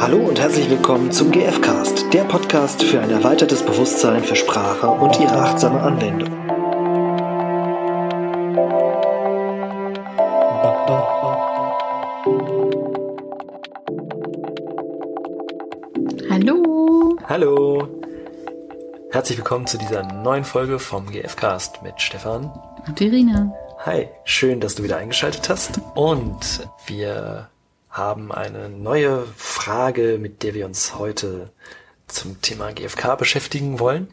Hallo und herzlich willkommen zum GFcast, der Podcast für ein erweitertes Bewusstsein für Sprache und ihre achtsame Anwendung. Hallo. Hallo. Herzlich willkommen zu dieser neuen Folge vom GFcast mit Stefan Und Irina. Hi, schön, dass du wieder eingeschaltet hast. Und wir haben eine neue Frage, mit der wir uns heute zum Thema GFK beschäftigen wollen.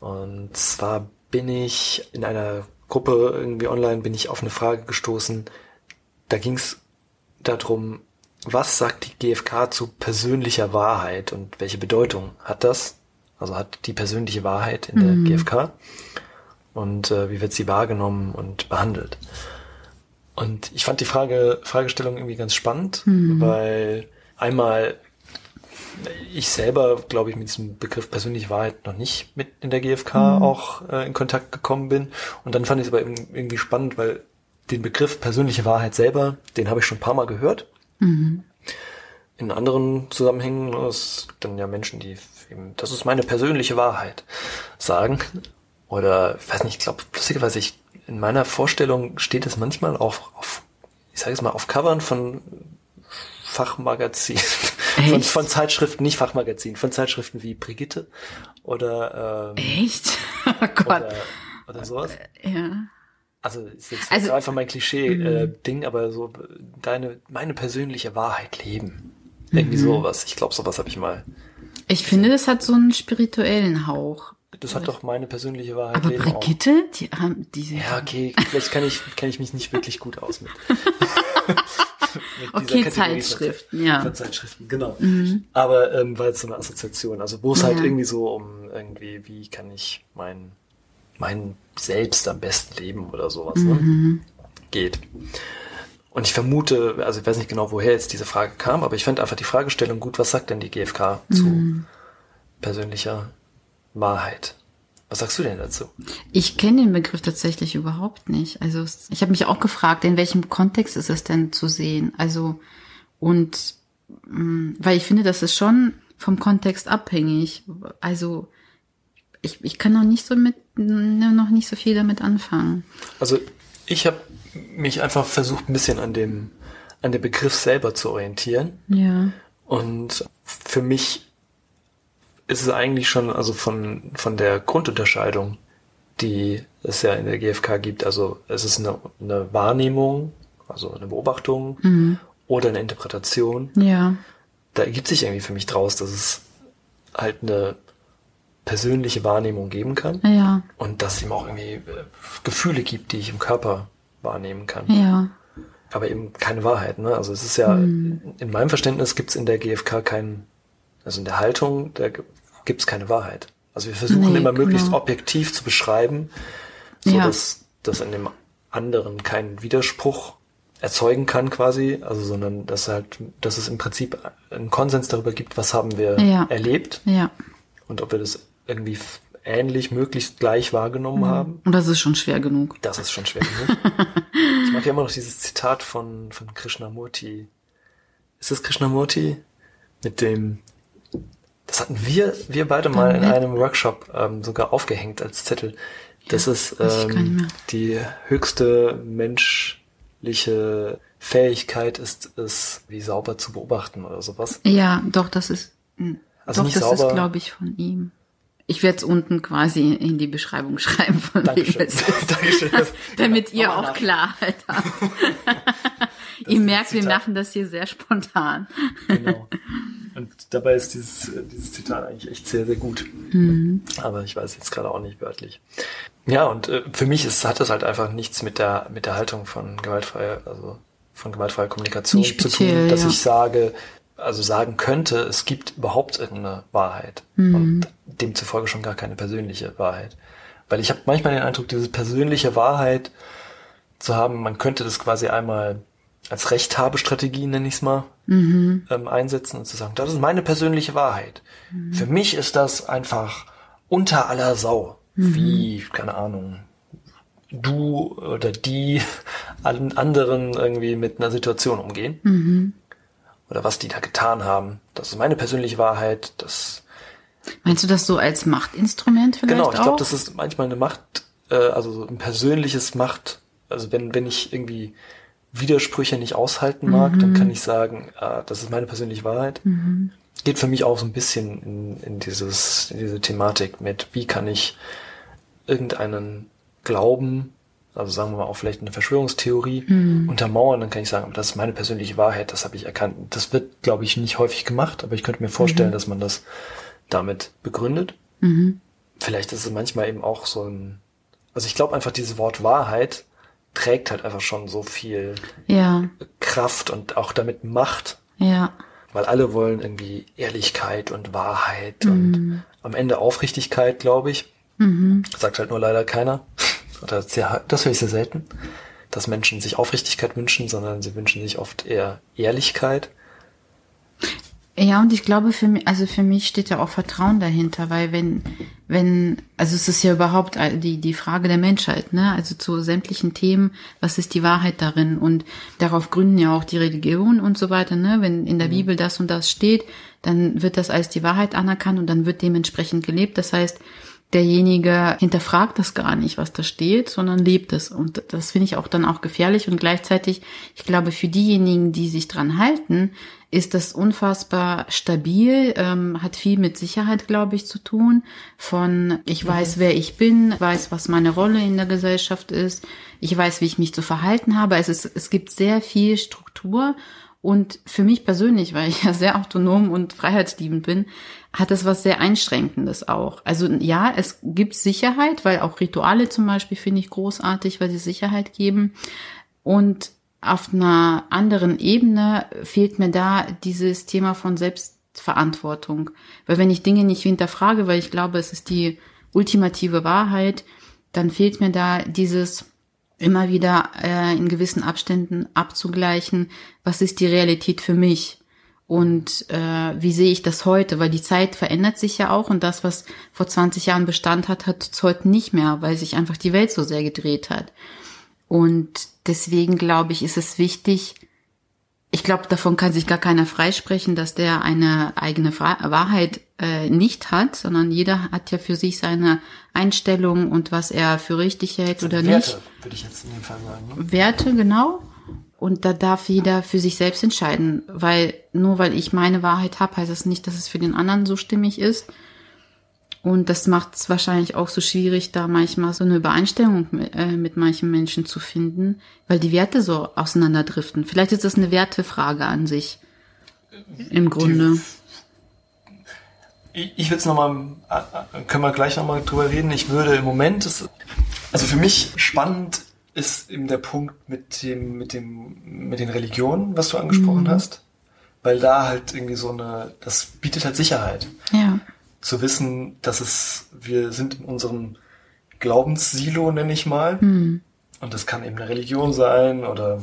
Und zwar bin ich in einer Gruppe irgendwie online, bin ich auf eine Frage gestoßen. Da ging es darum, was sagt die GFK zu persönlicher Wahrheit und welche Bedeutung hat das? Also hat die persönliche Wahrheit in der GFK und äh, wie wird sie wahrgenommen und behandelt? Und ich fand die Frage, Fragestellung irgendwie ganz spannend, weil einmal ich selber, glaube ich, mit diesem Begriff persönliche Wahrheit noch nicht mit in der GfK auch äh, in Kontakt gekommen bin. Und dann fand ich es aber eben irgendwie spannend, weil den Begriff persönliche Wahrheit selber, den habe ich schon ein paar Mal gehört. In anderen Zusammenhängen, es gibt dann ja Menschen, die eben, das ist meine persönliche Wahrheit sagen. Oder, ich weiß nicht, ich glaube, lustigerweise, ich, in meiner Vorstellung steht es manchmal auch auf, ich sage es mal, auf Covern von Fachmagazinen, von, von Zeitschriften, nicht Fachmagazinen, von Zeitschriften wie Brigitte oder, ähm, Echt? Oh Gott. oder, oder sowas. Ja. Also ist jetzt Also- einfach mein Klischee-Ding, aber so deine, meine persönliche Wahrheit leben. Irgendwie sowas. Ich glaube, sowas habe ich mal. Ich finde, das hat so einen spirituellen Hauch. Das hat doch meine persönliche Wahrheit Aber leben auch. Brigitte, die haben diese. Ja, okay, vielleicht kann ich, kenne ich mich nicht wirklich gut aus mit. mit Okay, dieser Kategorie Zeitschriften, ja. Mhm. Von Zeitschriften, genau. Aber ähm, war jetzt so eine Assoziation. Also wo es halt Ja. irgendwie so um irgendwie, wie kann ich mein, mein Selbst am besten leben oder sowas Mhm. ne? geht. Und ich vermute, also ich weiß nicht genau, woher jetzt diese Frage kam, aber ich fand einfach die Fragestellung gut, was sagt denn die GfK Mhm. zu persönlicher Wahrheit? Was sagst du denn dazu? Ich kenne den Begriff tatsächlich überhaupt nicht. Also ich habe mich auch gefragt, in welchem Kontext ist es denn zu sehen? Also und mh, weil ich finde, das ist schon vom Kontext abhängig. Also ich, ich kann noch nicht so mit noch nicht so viel damit anfangen. Also ich habe mich einfach versucht, ein bisschen an dem, an dem Begriff selber zu orientieren. Ja. Und für mich ist es eigentlich schon, also von, von der Grundunterscheidung, die es ja in der GfK gibt, also es ist eine, eine Wahrnehmung, also eine Beobachtung oder eine Interpretation. Ja. Da ergibt sich irgendwie für mich draus, dass es halt eine persönliche Wahrnehmung geben kann Ja. und dass es eben auch irgendwie äh, Gefühle gibt, die ich im Körper wahrnehmen kann. Ja. Aber eben keine Wahrheit. Ne? Also es ist ja, in meinem Verständnis gibt es in der GfK keinen, also in der Haltung, da gibt es keine Wahrheit. Also wir versuchen Nee, immer möglichst genau. objektiv zu beschreiben, so Ja. dass, dass in dem anderen kein Widerspruch erzeugen kann quasi, also sondern dass halt, dass es im Prinzip einen Konsens darüber gibt, was haben wir Ja. erlebt Ja. und ob wir das irgendwie ähnlich, möglichst gleich wahrgenommen haben. Und das ist schon schwer genug. Das ist schon schwer genug. ich mag ja immer noch dieses Zitat von, von Krishnamurti. Ist das Krishnamurti? Mit dem, das hatten wir, wir beide mal in einem Workshop ähm, sogar aufgehängt als Zettel. Das ist gar nicht ähm, die höchste menschliche Fähigkeit ist es, wie sauber zu beobachten oder sowas. Ja, doch, das ist. mh, Also doch, nicht das sauber. ist, glaube ich, von ihm. Ich werde es unten quasi in die Beschreibung schreiben, von wem Dankeschön. es ist. Dankeschön. Damit ihr Nochmal auch Klarheit habt. ihr merkt, wir machen das hier sehr spontan. Genau. Und dabei ist dieses, äh, dieses Zitat eigentlich echt sehr, sehr gut. Mhm. Aber ich weiß jetzt gerade auch nicht wörtlich. Ja, und äh, für mich ist, hat das halt einfach nichts mit der, mit der Haltung von gewaltfreier, also von gewaltfreier Kommunikation Nicht zu speziell, tun, dass ja. ich sage, also sagen könnte, es gibt überhaupt irgendeine Wahrheit. Mhm. Und demzufolge schon gar keine persönliche Wahrheit. Weil ich habe manchmal den Eindruck, diese persönliche Wahrheit zu haben, man könnte das quasi einmal als Rechthabestrategie, nenne ich es mal, Mhm. ähm, einsetzen und zu sagen, das ist meine persönliche Wahrheit. Für mich ist das einfach unter aller Sau. Wie, keine Ahnung, du oder die allen anderen irgendwie mit einer Situation umgehen. oder was die da getan haben. Das ist meine persönliche Wahrheit. Das Meinst du das so als Machtinstrument vielleicht genau, ich glaube, das ist manchmal eine Macht, äh, also so ein persönliches Macht. Also wenn wenn ich irgendwie Widersprüche nicht aushalten mag, Mhm. dann kann ich sagen, ah, das ist meine persönliche Wahrheit. Geht für mich auch so ein bisschen in, in dieses in diese Thematik mit, wie kann ich irgendeinen Glauben, also sagen wir mal auch vielleicht eine Verschwörungstheorie Mhm. untermauern, dann kann ich sagen, das ist meine persönliche Wahrheit, das habe ich erkannt. Das wird, glaube ich, nicht häufig gemacht, aber ich könnte mir vorstellen, dass man das damit begründet. Mhm. Vielleicht ist es manchmal eben auch so ein, also ich glaube einfach, dieses Wort Wahrheit trägt halt einfach schon so viel Ja, Kraft und auch damit Macht, ja, weil alle wollen irgendwie Ehrlichkeit und Wahrheit und am Ende Aufrichtigkeit, glaube ich. Sagt halt nur leider keiner. Oder sehr, das höre ich sehr selten, dass Menschen sich Aufrichtigkeit wünschen, sondern sie wünschen sich oft eher Ehrlichkeit. Ja, und ich glaube, für mich, also für mich steht ja auch Vertrauen dahinter, weil wenn, wenn, also es ist ja überhaupt die, die Frage der Menschheit, ne? Also zu sämtlichen Themen, was ist die Wahrheit darin? Und darauf gründen ja auch die Religion und so weiter, ne? Wenn in der Bibel das und das steht, dann wird das als die Wahrheit anerkannt und dann wird dementsprechend gelebt. Das heißt, derjenige hinterfragt das gar nicht, was da steht, sondern lebt es. Und das finde ich auch dann auch gefährlich. Und gleichzeitig, ich glaube, für diejenigen, die sich dran halten, ist das unfassbar stabil, ähm, hat viel mit Sicherheit, glaube ich, zu tun. Von ich weiß, wer ich bin, weiß, was meine Rolle in der Gesellschaft ist, ich weiß, wie ich mich zu verhalten habe. Es, ist, es gibt sehr viel Struktur. Und für mich persönlich, weil ich ja sehr autonom und freiheitsliebend bin, hat das was sehr Einschränkendes auch. Also ja, es gibt Sicherheit, weil auch Rituale zum Beispiel finde ich großartig, weil sie Sicherheit geben. Und auf einer anderen Ebene fehlt mir da dieses Thema von Selbstverantwortung. Weil wenn ich Dinge nicht hinterfrage, weil ich glaube, es ist die ultimative Wahrheit, dann fehlt mir da dieses immer wieder äh, in gewissen Abständen abzugleichen, was ist die Realität für mich und äh, wie sehe ich das heute, weil die Zeit verändert sich ja auch und das, was vor 20 Jahren Bestand hat, hat es heute nicht mehr, weil sich einfach die Welt so sehr gedreht hat. Und deswegen glaube ich, ist es wichtig, ich glaube, davon kann sich gar keiner freisprechen, dass der eine eigene Wahrheit äh, nicht hat, sondern jeder hat ja für sich seine Einstellung und was er für richtig hält oder Werte, nicht. würde ich jetzt in dem Fall sagen. Ne? Werte, genau. Und da darf jeder für sich selbst entscheiden, weil nur weil ich meine Wahrheit habe, heißt das nicht, dass es für den anderen so stimmig ist. Und das macht es wahrscheinlich auch so schwierig, da manchmal so eine Übereinstimmung mit, äh, mit manchen Menschen zu finden, weil die Werte so auseinanderdriften. Vielleicht ist das eine Wertefrage an sich. Im Grunde. Ich, ich würde es nochmal, können wir gleich nochmal drüber reden. Ich würde im Moment, es, also für mich spannend ist eben der Punkt mit dem, mit dem, mit den Religionen, was du angesprochen Mhm. hast. Weil da halt irgendwie so eine, das bietet halt Sicherheit. Ja. Zu wissen, dass es, wir sind in unserem Glaubenssilo, nenne ich mal. Hm. Und das kann eben eine Religion sein oder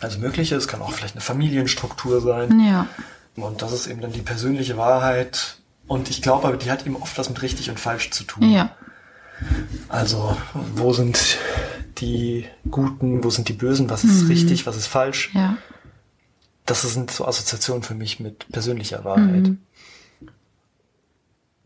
also mögliche, es kann auch vielleicht eine Familienstruktur sein. Ja. Und das ist eben dann die persönliche Wahrheit. Und ich glaube, aber die hat eben oft was mit richtig und falsch zu tun. Ja. Also, wo sind die Guten, wo sind die Bösen, was ist richtig, was ist falsch? Ja. Das sind so Assoziationen für mich mit persönlicher Wahrheit. Mhm.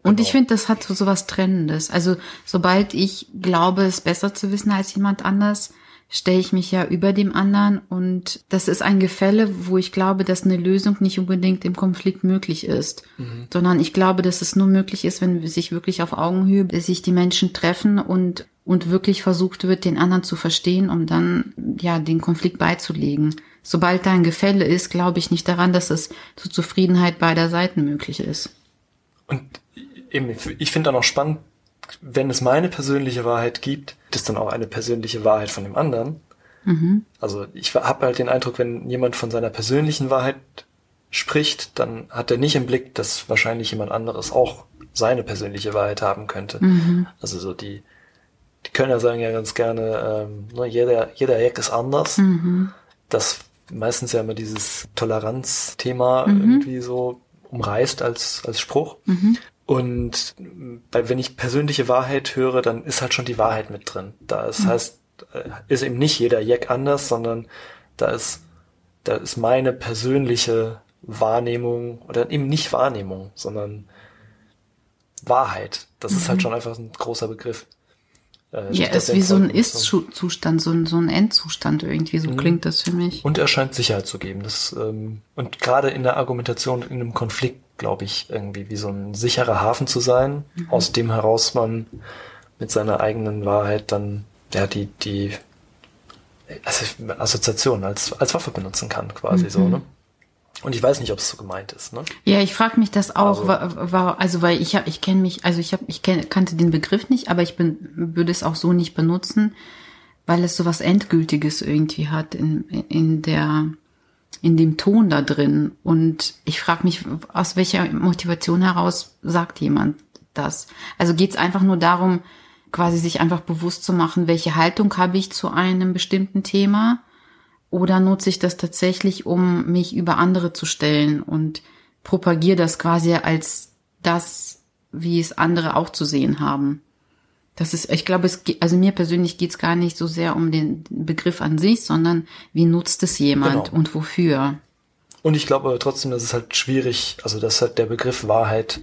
Und Genau. ich finde, das hat so, so was Trennendes. Also, sobald ich glaube, es besser zu wissen als jemand anders, stelle ich mich ja über dem anderen und das ist ein Gefälle, wo ich glaube, dass eine Lösung nicht unbedingt im Konflikt möglich ist, sondern ich glaube, dass es nur möglich ist, wenn sich wirklich auf Augenhöhe sich die Menschen treffen und und wirklich versucht wird, den anderen zu verstehen, um dann ja den Konflikt beizulegen. Sobald da ein Gefälle ist, glaube ich nicht daran, dass es zur Zufriedenheit beider Seiten möglich ist. Und eben, ich finde dann auch spannend, wenn es meine persönliche Wahrheit gibt, gibt es dann auch eine persönliche Wahrheit von dem anderen. Also ich habe halt den Eindruck, wenn jemand von seiner persönlichen Wahrheit spricht, dann hat er nicht im Blick, dass wahrscheinlich jemand anderes auch seine persönliche Wahrheit haben könnte. Also so die, die Kölner sagen ja ganz gerne, ähm, ne, jeder, jeder Eck ist anders. Das meistens ja immer dieses Toleranzthema irgendwie so umreißt als, als Spruch. Und weil wenn ich persönliche Wahrheit höre, dann ist halt schon die Wahrheit mit drin. Da ist heißt, äh, ist eben nicht jeder Jack anders, sondern da ist, da ist meine persönliche Wahrnehmung oder eben nicht Wahrnehmung, sondern Wahrheit. Das mhm. ist halt mhm. schon einfach ein großer Begriff. Äh, ja, ist wie so ein Ist-Zustand, so ein, so ein Endzustand irgendwie, so mhm. klingt das für mich. Und er scheint Sicherheit zu geben. Das, ähm, und gerade in der Argumentation, in einem Konflikt, glaube ich, irgendwie wie so ein sicherer Hafen zu sein, mhm. aus dem heraus man mit seiner eigenen Wahrheit dann ja die, die also Assoziation als, als Waffe benutzen kann, quasi mhm. so, ne? Und ich weiß nicht, ob es so gemeint ist. Ne? Ja, ich frage mich das auch, also, war, also weil ich habe, ich kenne mich, also ich habe, ich kenn, kannte den Begriff nicht, aber ich bin, würde es auch so nicht benutzen, weil es so was Endgültiges irgendwie hat in, in der, in dem Ton da drin. Und ich frage mich, aus welcher Motivation heraus sagt jemand das? Also geht es einfach nur darum, quasi sich einfach bewusst zu machen, welche Haltung habe ich zu einem bestimmten Thema? Oder nutze ich das tatsächlich, um mich über andere zu stellen und propagiere das quasi als das, wie es andere auch zu sehen haben? Das ist, ich glaube, es, also mir persönlich geht es gar nicht so sehr um den Begriff an sich, sondern wie nutzt es jemand genau. und wofür? Und ich glaube aber trotzdem, dass es halt schwierig, also dass halt der Begriff Wahrheit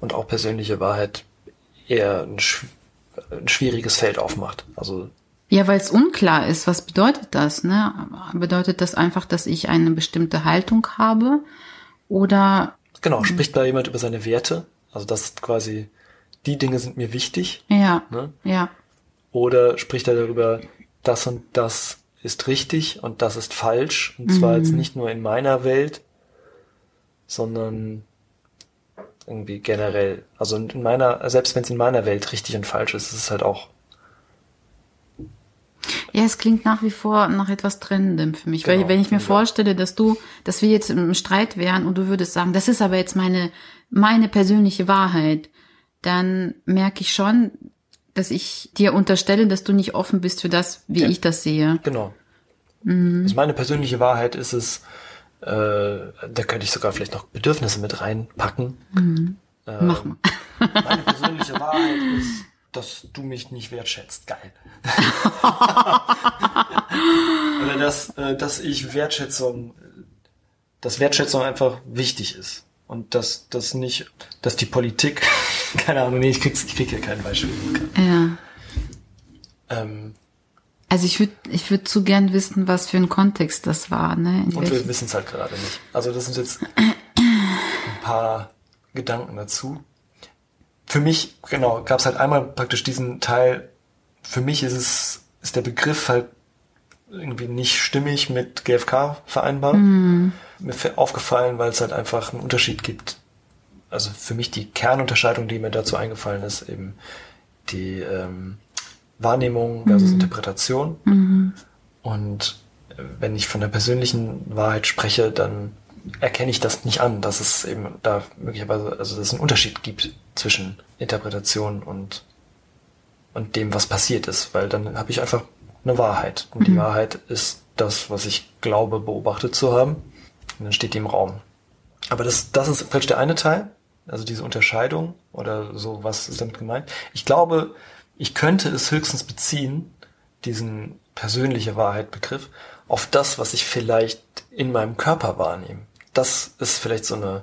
und auch persönliche Wahrheit eher ein, ein schwieriges Feld aufmacht. Also ja, weil es unklar ist, was bedeutet das? Ne? Bedeutet das einfach, dass ich eine bestimmte Haltung habe? Oder. Genau, spricht da jemand über seine Werte? Also das ist quasi, die Dinge sind mir wichtig. Ja. Ne? Ja. Oder spricht er darüber, das und das ist richtig und das ist falsch. Und zwar mhm. jetzt nicht nur in meiner Welt, sondern irgendwie generell. Also in meiner, selbst wenn es in meiner Welt richtig und falsch ist, ist es halt auch ja, es klingt nach wie vor nach etwas Trennendem für mich. Genau, Weil wenn ich mir ja. vorstelle, dass du, dass wir jetzt im Streit wären und du würdest sagen, das ist aber jetzt meine, meine persönliche Wahrheit, dann merke ich schon, dass ich dir unterstelle, dass du nicht offen bist für das, wie ja. ich das sehe. Genau. Mhm. Also meine persönliche Wahrheit ist es, äh, da könnte ich sogar vielleicht noch Bedürfnisse mit reinpacken. Mhm. Äh, Mach mal. Meine persönliche Wahrheit ist, dass du mich nicht wertschätzt. Geil. Oder dass, äh, dass ich Wertschätzung, dass Wertschätzung einfach wichtig ist. Und dass das nicht, dass die Politik, keine Ahnung, nee, ich krieg's, ich krieg hier kein Beispiel. Ja. Ähm, also ich würde ich würd zu gern wissen, was für ein Kontext das war. Ne? In und wir wissen es halt gerade nicht. Also das sind jetzt ein paar Gedanken dazu für mich, genau, gab es halt einmal praktisch diesen Teil, für mich ist es, ist der Begriff halt irgendwie nicht stimmig mit GFK vereinbar. Mhm. Mir aufgefallen, weil es halt einfach einen Unterschied gibt. Also für mich die Kernunterscheidung, die mir dazu eingefallen ist, eben die ähm, Wahrnehmung versus mhm. Interpretation. Mhm. Und wenn ich von der persönlichen Wahrheit spreche, dann erkenne ich das nicht an, dass es eben da möglicherweise, also dass es einen Unterschied gibt zwischen Interpretation und, und dem, was passiert ist, weil dann habe ich einfach eine Wahrheit. Und mhm. die Wahrheit ist das, was ich glaube, beobachtet zu haben. Und dann steht die im Raum. Aber das, das ist vielleicht der eine Teil, also diese Unterscheidung oder so, was ist damit gemeint. Ich glaube, ich könnte es höchstens beziehen, diesen persönliche Wahrheit Begriff, auf das, was ich vielleicht in meinem Körper wahrnehme das ist vielleicht so eine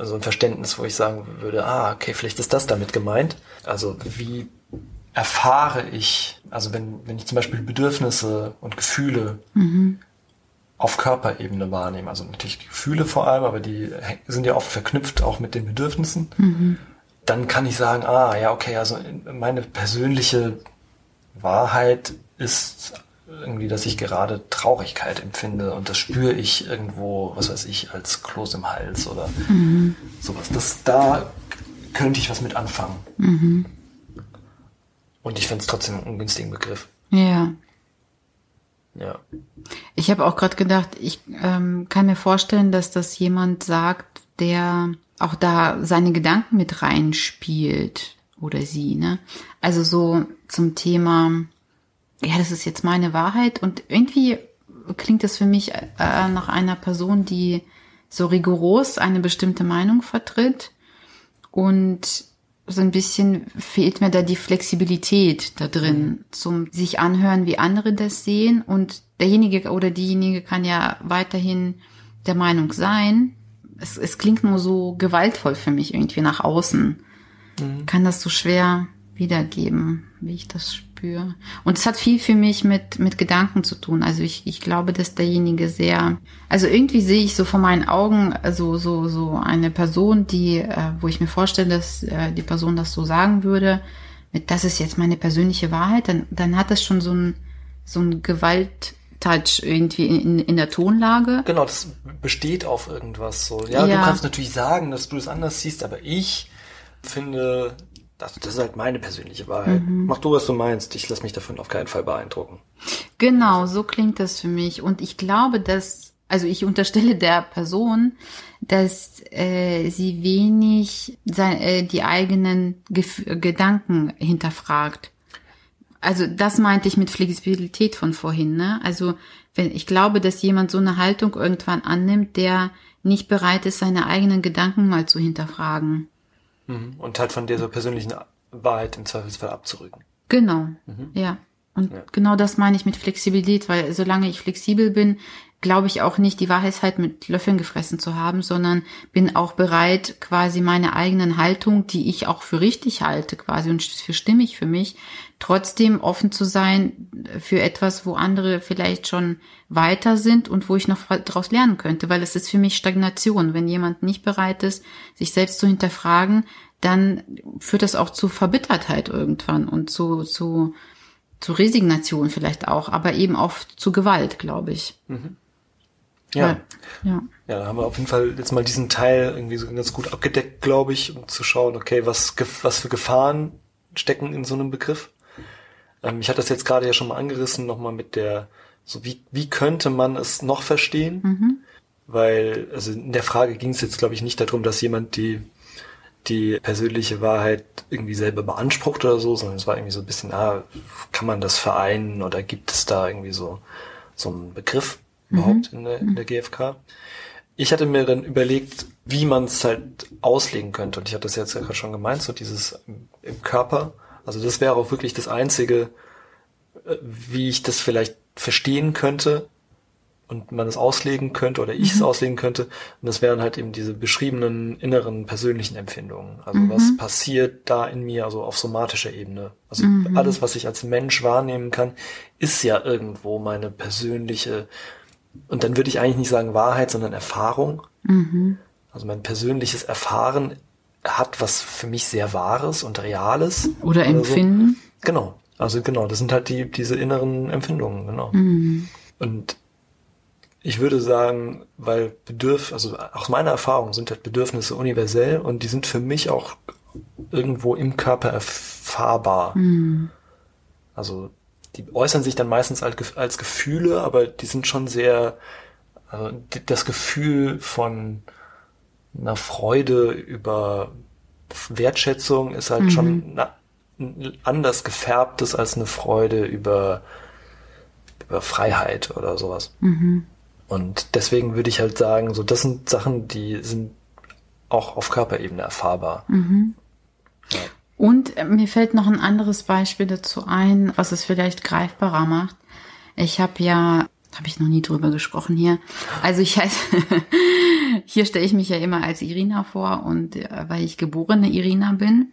so ein Verständnis, wo ich sagen würde, ah, okay, vielleicht ist das damit gemeint. Also wie erfahre ich, also wenn, wenn ich zum Beispiel Bedürfnisse und Gefühle mhm. Auf Körperebene wahrnehme, also natürlich Gefühle vor allem, aber die sind ja oft verknüpft auch mit den Bedürfnissen, mhm. dann kann ich sagen, ah, ja, okay, also meine persönliche Wahrheit ist irgendwie, dass ich gerade Traurigkeit empfinde und das spüre ich irgendwo, was weiß ich, als Kloß im Hals oder mhm. sowas. Das, da könnte ich was mit anfangen. Mhm. Und ich finde es trotzdem einen ungünstigen Begriff. Ja. Ja. Ich habe auch gerade gedacht, ich ähm, kann mir vorstellen, dass das jemand sagt, der auch da seine Gedanken mit reinspielt oder sie, ne? Also so zum Thema ja, das ist jetzt meine Wahrheit und irgendwie klingt es für mich äh, nach einer Person, die so rigoros eine bestimmte Meinung vertritt und so ein bisschen fehlt mir da die Flexibilität da drin, mhm. zum sich anhören, wie andere das sehen und derjenige oder diejenige kann ja weiterhin der Meinung sein. Es, es klingt nur so gewaltvoll für mich irgendwie nach außen. Mhm. Kann das so schwer wiedergeben, wie ich das spüre. Und es hat viel für mich mit, mit Gedanken zu tun. Also ich, ich glaube, dass derjenige sehr, also irgendwie sehe ich so vor meinen Augen so, so, so eine Person, die, äh, wo ich mir vorstelle, dass äh, die Person das so sagen würde, mit, das ist jetzt meine persönliche Wahrheit, dann, dann hat das schon so ein, so ein Gewalt, Touch irgendwie in, in der Tonlage. Genau, das besteht auf irgendwas so. Ja, ja, du kannst natürlich sagen, dass du es anders siehst, aber ich finde, das, das ist halt meine persönliche Wahrheit. Mhm. Mach du, was du meinst. Ich lasse mich davon auf keinen Fall beeindrucken. Genau, so klingt das für mich. Und ich glaube, dass, also ich unterstelle der Person, dass äh, sie wenig sein, äh, die eigenen Gef Gedanken hinterfragt. Also das meinte ich mit Flexibilität von vorhin. Ne? Also wenn ich glaube, dass jemand so eine Haltung irgendwann annimmt, der nicht bereit ist, seine eigenen Gedanken mal zu hinterfragen. Mhm. Und halt von dieser persönlichen Wahrheit im Zweifelsfall abzurücken. Genau, mhm. ja. Und ja. genau das meine ich mit Flexibilität, weil solange ich flexibel bin, glaube ich auch nicht, die Wahrheit mit Löffeln gefressen zu haben, sondern bin auch bereit, quasi meine eigenen Haltung, die ich auch für richtig halte, quasi und für stimmig für mich, trotzdem offen zu sein für etwas, wo andere vielleicht schon weiter sind und wo ich noch daraus lernen könnte, weil es ist für mich Stagnation. Wenn jemand nicht bereit ist, sich selbst zu hinterfragen, dann führt das auch zu Verbittertheit irgendwann und zu, zu, zu Resignation vielleicht auch, aber eben auch zu Gewalt, glaube ich. Mhm. Ja. ja. Ja, da haben wir auf jeden Fall jetzt mal diesen Teil irgendwie so ganz gut abgedeckt, glaube ich, um zu schauen, okay, was, was für Gefahren stecken in so einem Begriff. Ähm, ich hatte das jetzt gerade ja schon mal angerissen, nochmal mit der, so wie, wie könnte man es noch verstehen? Mhm. Weil, also in der Frage ging es jetzt, glaube ich, nicht darum, dass jemand die, die persönliche Wahrheit irgendwie selber beansprucht oder so, sondern es war irgendwie so ein bisschen, ah, kann man das vereinen oder gibt es da irgendwie so, so einen Begriff überhaupt mhm. in, der, in der GfK? Ich hatte mir dann überlegt, wie man es halt auslegen könnte. Und ich hatte das jetzt ja schon gemeint, so dieses im, im Körper also das wäre auch wirklich das Einzige, äh, wie ich das vielleicht verstehen könnte und man es auslegen könnte oder ich mhm. es auslegen könnte. Und das wären halt eben diese beschriebenen inneren persönlichen Empfindungen. Also mhm. was passiert da in mir, also auf somatischer Ebene. Also mhm. alles, was ich als Mensch wahrnehmen kann, ist ja irgendwo meine persönliche, und dann würde ich eigentlich nicht sagen Wahrheit, sondern Erfahrung. Mhm. Also mein persönliches Erfahren hat was für mich sehr Wahres und Reales. Oder, oder Empfinden. So. Genau. Also genau, das sind halt die, diese inneren Empfindungen, genau. Mhm. Und ich würde sagen, weil Bedürf, also aus meiner Erfahrung sind halt Bedürfnisse universell und die sind für mich auch irgendwo im Körper erfahrbar. Mhm. Also die äußern sich dann meistens als, als Gefühle, aber die sind schon sehr, also das Gefühl von einer Freude über Wertschätzung ist halt mhm. schon anders gefärbtes als eine Freude über, über Freiheit oder sowas. Mhm. Und deswegen würde ich halt sagen, so das sind Sachen, die sind auch auf Körperebene erfahrbar. Mhm. Ja. Und äh, mir fällt noch ein anderes Beispiel dazu ein, was es vielleicht greifbarer macht. Ich habe ja habe ich noch nie drüber gesprochen hier. Also ich heiße, hier stelle ich mich ja immer als Irina vor und äh, weil ich geborene Irina bin.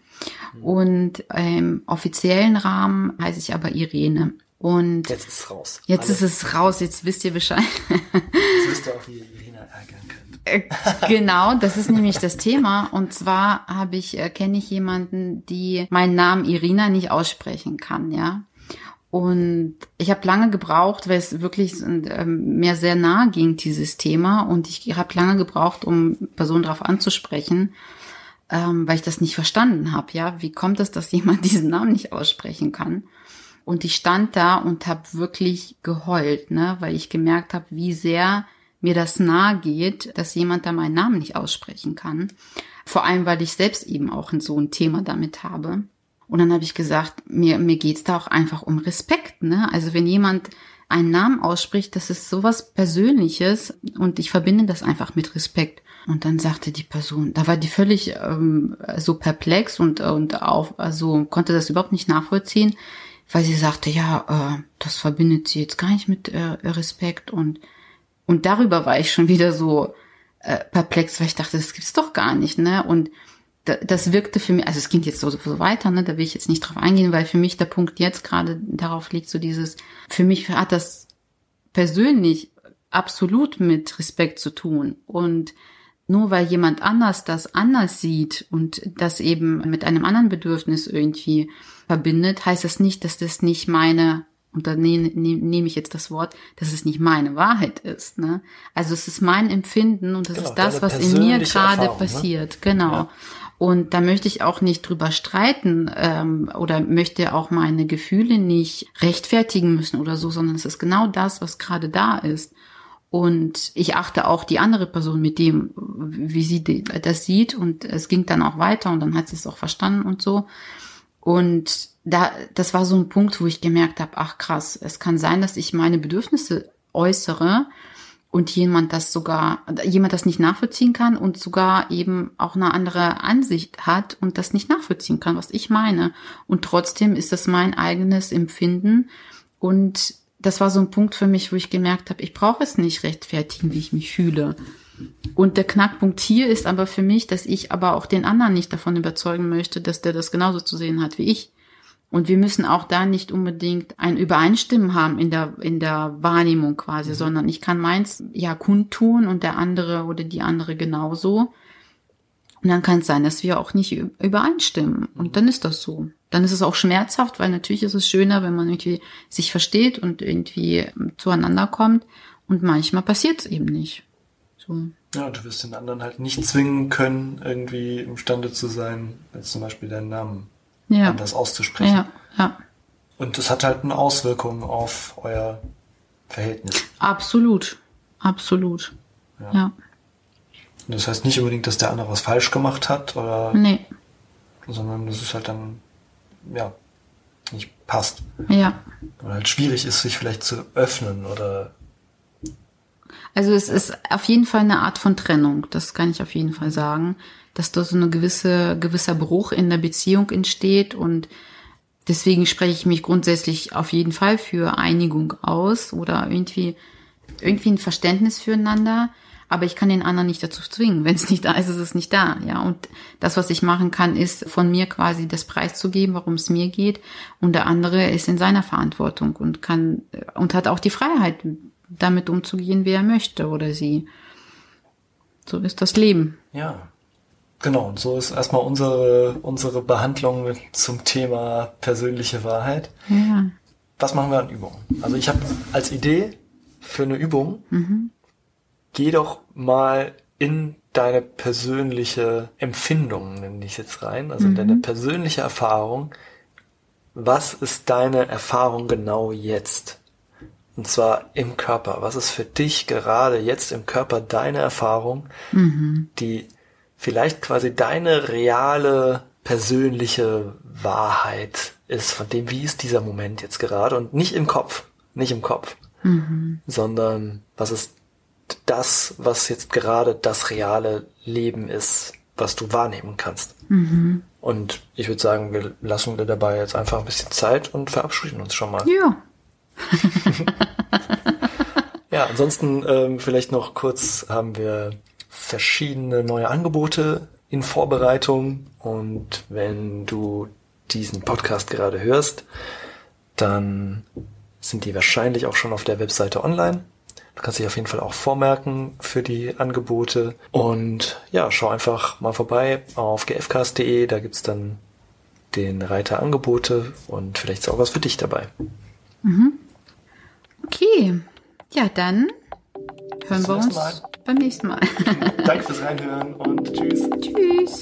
Und im offiziellen Rahmen heiße ich aber Irene. Und jetzt ist es raus. Jetzt Alle. ist es raus, jetzt wisst ihr Bescheid. jetzt wisst ihr auch, wie Irina. Äh, genau, das ist nämlich das Thema. Und zwar habe ich, äh, kenne ich jemanden, die meinen Namen Irina nicht aussprechen kann, ja. Und ich habe lange gebraucht, weil es wirklich ähm, mir sehr nahe ging, dieses Thema. Und ich habe lange gebraucht, um Personen darauf anzusprechen, ähm, weil ich das nicht verstanden habe. Ja, wie kommt es, dass jemand diesen Namen nicht aussprechen kann? Und ich stand da und habe wirklich geheult, ne, weil ich gemerkt habe, wie sehr mir das nahe geht, dass jemand da meinen Namen nicht aussprechen kann. Vor allem, weil ich selbst eben auch so ein Thema damit habe. Und dann habe ich gesagt, mir, mir geht's da auch einfach um Respekt. Ne? Also wenn jemand einen Namen ausspricht, das ist sowas Persönliches und ich verbinde das einfach mit Respekt. Und dann sagte die Person, da war die völlig ähm, so perplex und, und auf, also konnte das überhaupt nicht nachvollziehen, weil sie sagte, ja, äh, das verbindet sie jetzt gar nicht mit äh, Respekt und Und darüber war ich schon wieder so äh, perplex, weil ich dachte, das gibt's doch gar nicht, ne? Und da, das wirkte für mich, also es ging jetzt so, so weiter, ne? Da will ich jetzt nicht drauf eingehen, weil für mich der Punkt jetzt gerade darauf liegt, so dieses, für mich hat das persönlich absolut mit Respekt zu tun. Und nur weil jemand anders das anders sieht und das eben mit einem anderen Bedürfnis irgendwie verbindet, heißt das nicht, dass das nicht meine, und da nehme nehm ich jetzt das Wort, dass es nicht meine Wahrheit ist. Ne? Also es ist mein Empfinden und das genau, ist das, was in mir gerade ne? passiert. Ne? Genau. Ja. Und da möchte ich auch nicht drüber streiten ähm, oder möchte auch meine Gefühle nicht rechtfertigen müssen oder so, sondern es ist genau das, was gerade da ist. Und ich achte auch die andere Person mit dem, wie sie das sieht. Und es ging dann auch weiter und dann hat sie es auch verstanden und so. Und da, das war so ein Punkt, wo ich gemerkt habe, ach krass, es kann sein, dass ich meine Bedürfnisse äußere und jemand das sogar, jemand das nicht nachvollziehen kann und sogar eben auch eine andere Ansicht hat und das nicht nachvollziehen kann, was ich meine. Und trotzdem ist das mein eigenes Empfinden und das war so ein Punkt für mich, wo ich gemerkt habe, ich brauche es nicht rechtfertigen, wie ich mich fühle. Und der Knackpunkt hier ist aber für mich, dass ich aber auch den anderen nicht davon überzeugen möchte, dass der das genauso zu sehen hat wie ich. Und wir müssen auch da nicht unbedingt ein Übereinstimmen haben in der, in der Wahrnehmung quasi, mhm. sondern ich kann meins ja kundtun und der andere oder die andere genauso. Und dann kann es sein, dass wir auch nicht übereinstimmen. Und dann ist das so dann ist es auch schmerzhaft, weil natürlich ist es schöner, wenn man irgendwie sich versteht und irgendwie zueinander kommt. Und manchmal passiert es eben nicht. So. Ja, du wirst den anderen halt nicht zwingen können, irgendwie imstande zu sein, jetzt zum Beispiel deinen Namen ja. anders auszusprechen. Ja, ja. Und das hat halt eine Auswirkung auf euer Verhältnis. Absolut. Absolut. Ja. ja. Das heißt nicht unbedingt, dass der andere was falsch gemacht hat oder. Nee. Sondern das ist halt dann ja, nicht passt. Ja. Oder halt schwierig ist, sich vielleicht zu öffnen oder. Also es ist auf jeden Fall eine Art von Trennung, das kann ich auf jeden Fall sagen, dass da so eine gewisse, gewisser Bruch in der Beziehung entsteht und deswegen spreche ich mich grundsätzlich auf jeden Fall für Einigung aus oder irgendwie, irgendwie ein Verständnis füreinander aber ich kann den anderen nicht dazu zwingen. Wenn es nicht da ist, ist es nicht da. Ja, und das, was ich machen kann, ist von mir quasi das Preis zu geben, warum es mir geht, und der andere ist in seiner Verantwortung und kann und hat auch die Freiheit, damit umzugehen, wie er möchte oder sie. So ist das Leben. Ja. Genau, und so ist erstmal unsere, unsere Behandlung zum Thema persönliche Wahrheit. Ja. Was machen wir an Übungen? Also ich habe als Idee für eine Übung mhm geh doch mal in deine persönliche Empfindung, nenne ich jetzt rein, also mhm. deine persönliche Erfahrung. Was ist deine Erfahrung genau jetzt? Und zwar im Körper. Was ist für dich gerade jetzt im Körper deine Erfahrung, mhm. die vielleicht quasi deine reale persönliche Wahrheit ist, von dem, wie ist dieser Moment jetzt gerade und nicht im Kopf, nicht im Kopf, mhm. sondern was ist das, was jetzt gerade das reale Leben ist, was du wahrnehmen kannst. Mhm. Und ich würde sagen, wir lassen dir dabei jetzt einfach ein bisschen Zeit und verabschieden uns schon mal. Ja. ja, ansonsten ähm, vielleicht noch kurz haben wir verschiedene neue Angebote in Vorbereitung und wenn du diesen Podcast gerade hörst, dann sind die wahrscheinlich auch schon auf der Webseite online. Du kannst dich auf jeden Fall auch vormerken für die Angebote. Und ja, schau einfach mal vorbei auf gfcast.de, da gibt's dann den Reiter Angebote und vielleicht ist auch was für dich dabei. Mhm. Okay, ja, dann hören Bis wir uns mal. beim nächsten Mal. Danke fürs Reinhören und tschüss. Tschüss.